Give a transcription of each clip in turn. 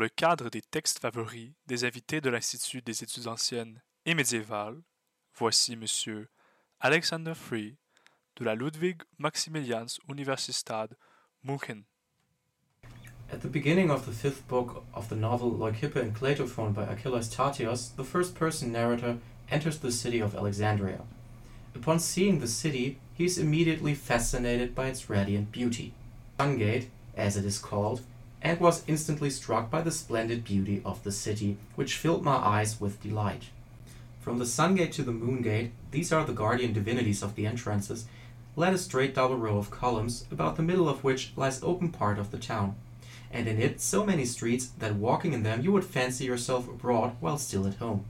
le cadre des textes favoris des invités de l'Institut des études anciennes et médiévales, voici M. Alexander Free de la Ludwig Maximilians Universität München. At the beginning of the fifth book of the novel Leucippe and Clitophon by Achilles Tatius, the first person narrator enters the city of Alexandria. Upon seeing the city, he is immediately fascinated by its radiant beauty, Sungate, as it is called, and was instantly struck by the splendid beauty of the city, which filled my eyes with delight. From the Sun Gate to the Moon Gate, these are the guardian divinities of the entrances, led a straight double row of columns, about the middle of which lies open part of the town and in it so many streets that walking in them you would fancy yourself abroad while still at home.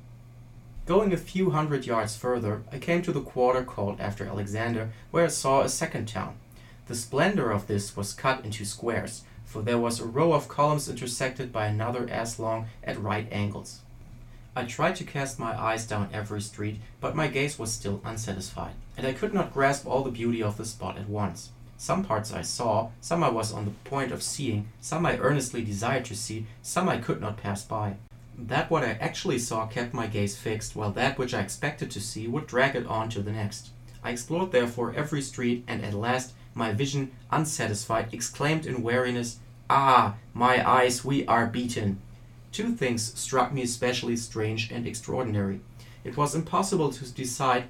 Going a few hundred yards further, I came to the quarter called after Alexander, where I saw a second town. The splendor of this was cut into squares, for there was a row of columns intersected by another as long at right angles. I tried to cast my eyes down every street, but my gaze was still unsatisfied, and I could not grasp all the beauty of the spot at once. Some parts I saw, some I was on the point of seeing, some I earnestly desired to see, some I could not pass by. That what I actually saw kept my gaze fixed, while that which I expected to see would drag it on to the next. I explored therefore every street, and at last, my vision unsatisfied, exclaimed in weariness, Ah, my eyes, we are beaten! Two things struck me especially strange and extraordinary. It was impossible to decide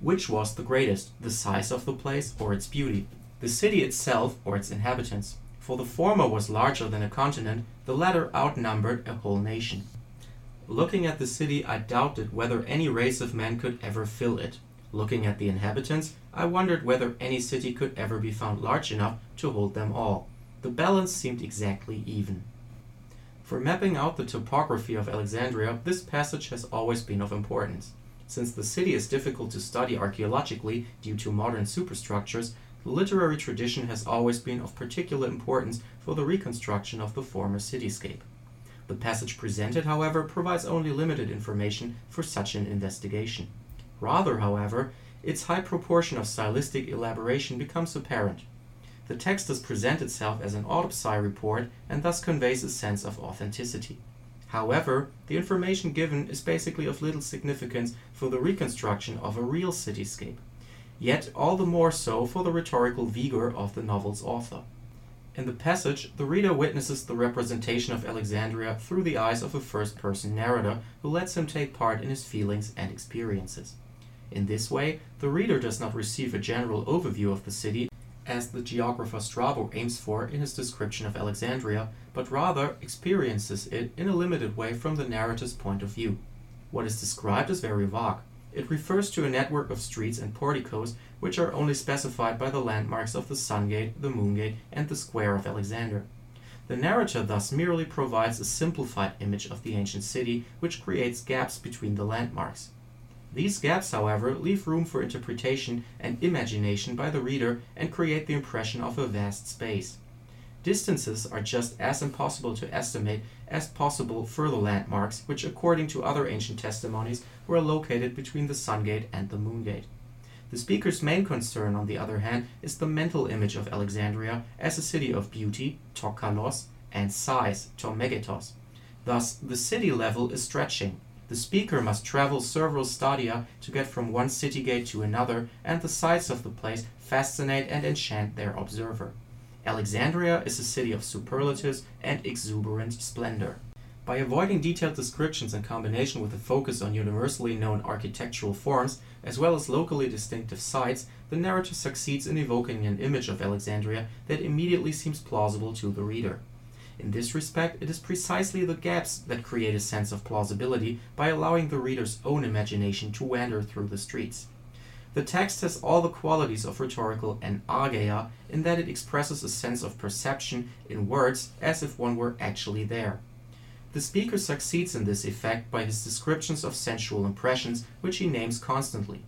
which was the greatest, the size of the place or its beauty the city itself or its inhabitants, for the former was larger than a continent, the latter outnumbered a whole nation. Looking at the city, I doubted whether any race of men could ever fill it. Looking at the inhabitants, I wondered whether any city could ever be found large enough to hold them all. The balance seemed exactly even. For mapping out the topography of Alexandria, this passage has always been of importance. Since the city is difficult to study archaeologically due to modern superstructures, the literary tradition has always been of particular importance for the reconstruction of the former cityscape. The passage presented, however, provides only limited information for such an investigation. Rather, however, its high proportion of stylistic elaboration becomes apparent. The text does present itself as an autopsy report and thus conveys a sense of authenticity. However, the information given is basically of little significance for the reconstruction of a real cityscape yet all the more so for the rhetorical vigor of the novel's author. In the passage, the reader witnesses the representation of Alexandria through the eyes of a first person narrator who lets him take part in his feelings and experiences. In this way, the reader does not receive a general overview of the city, as the geographer Strabo aims for in his description of Alexandria, but rather experiences it in a limited way from the narrator's point of view. What is described is very vague. It refers to a network of streets and porticos which are only specified by the landmarks of the Sungate, the Moon Gate, and the Square of Alexander. The narrator thus merely provides a simplified image of the ancient city which creates gaps between the landmarks. These gaps, however, leave room for interpretation and imagination by the reader and create the impression of a vast space. Distances are just as impossible to estimate as possible further landmarks, which, according to other ancient testimonies, were located between the Sun Gate and the Moongate. The speaker's main concern, on the other hand, is the mental image of Alexandria as a city of beauty, to kallos, and size, to megethos. Thus, the city level is stretching. The speaker must travel several stadia to get from one city gate to another, and the sights of the place fascinate and enchant their observer. Alexandria is a city of superlatives and exuberant splendor. By avoiding detailed descriptions in combination with a focus on universally known architectural forms, as well as locally distinctive sites, the narrator succeeds in evoking an image of Alexandria that immediately seems plausible to the reader. In this respect, it is precisely the gaps that create a sense of plausibility by allowing the reader's own imagination to wander through the streets. The text has all the qualities of rhetorical enargeia in that it expresses a sense of perception in words as if one were actually there. The speaker succeeds in this effect by his descriptions of sensual impressions, which he names constantly,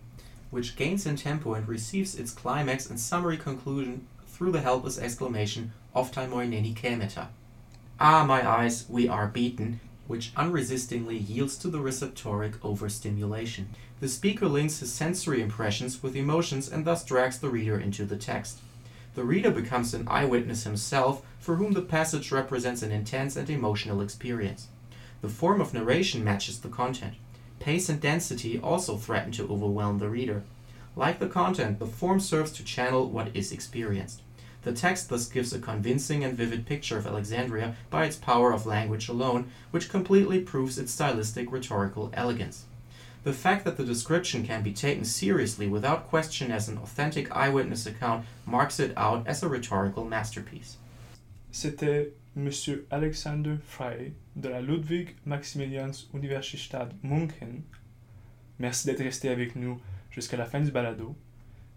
which gains in tempo and receives its climax and summary conclusion through the helpless exclamation "Ophthalmoi kemeta." Ah, my eyes, we are beaten, which unresistingly yields to the receptoric overstimulation. The speaker links his sensory impressions with emotions and thus drags the reader into the text. The reader becomes an eyewitness himself for whom the passage represents an intense and emotional experience. The form of narration matches the content. Pace and density also threaten to overwhelm the reader. Like the content, the form serves to channel what is experienced. The text thus gives a convincing and vivid picture of Alexandria by its power of language alone, which completely proves its stylistic rhetorical elegance. The fact that the description can be taken seriously without question as an authentic eyewitness account marks it out as a rhetorical masterpiece. C'était M. Alexander Free de la Ludwig Maximilians Universität München. Merci d'être resté avec nous jusqu'à la fin du balado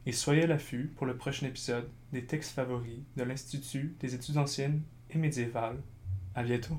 et soyez à l'affût pour le prochain épisode des textes favoris de l'Institut des études anciennes et médiévales. À bientôt!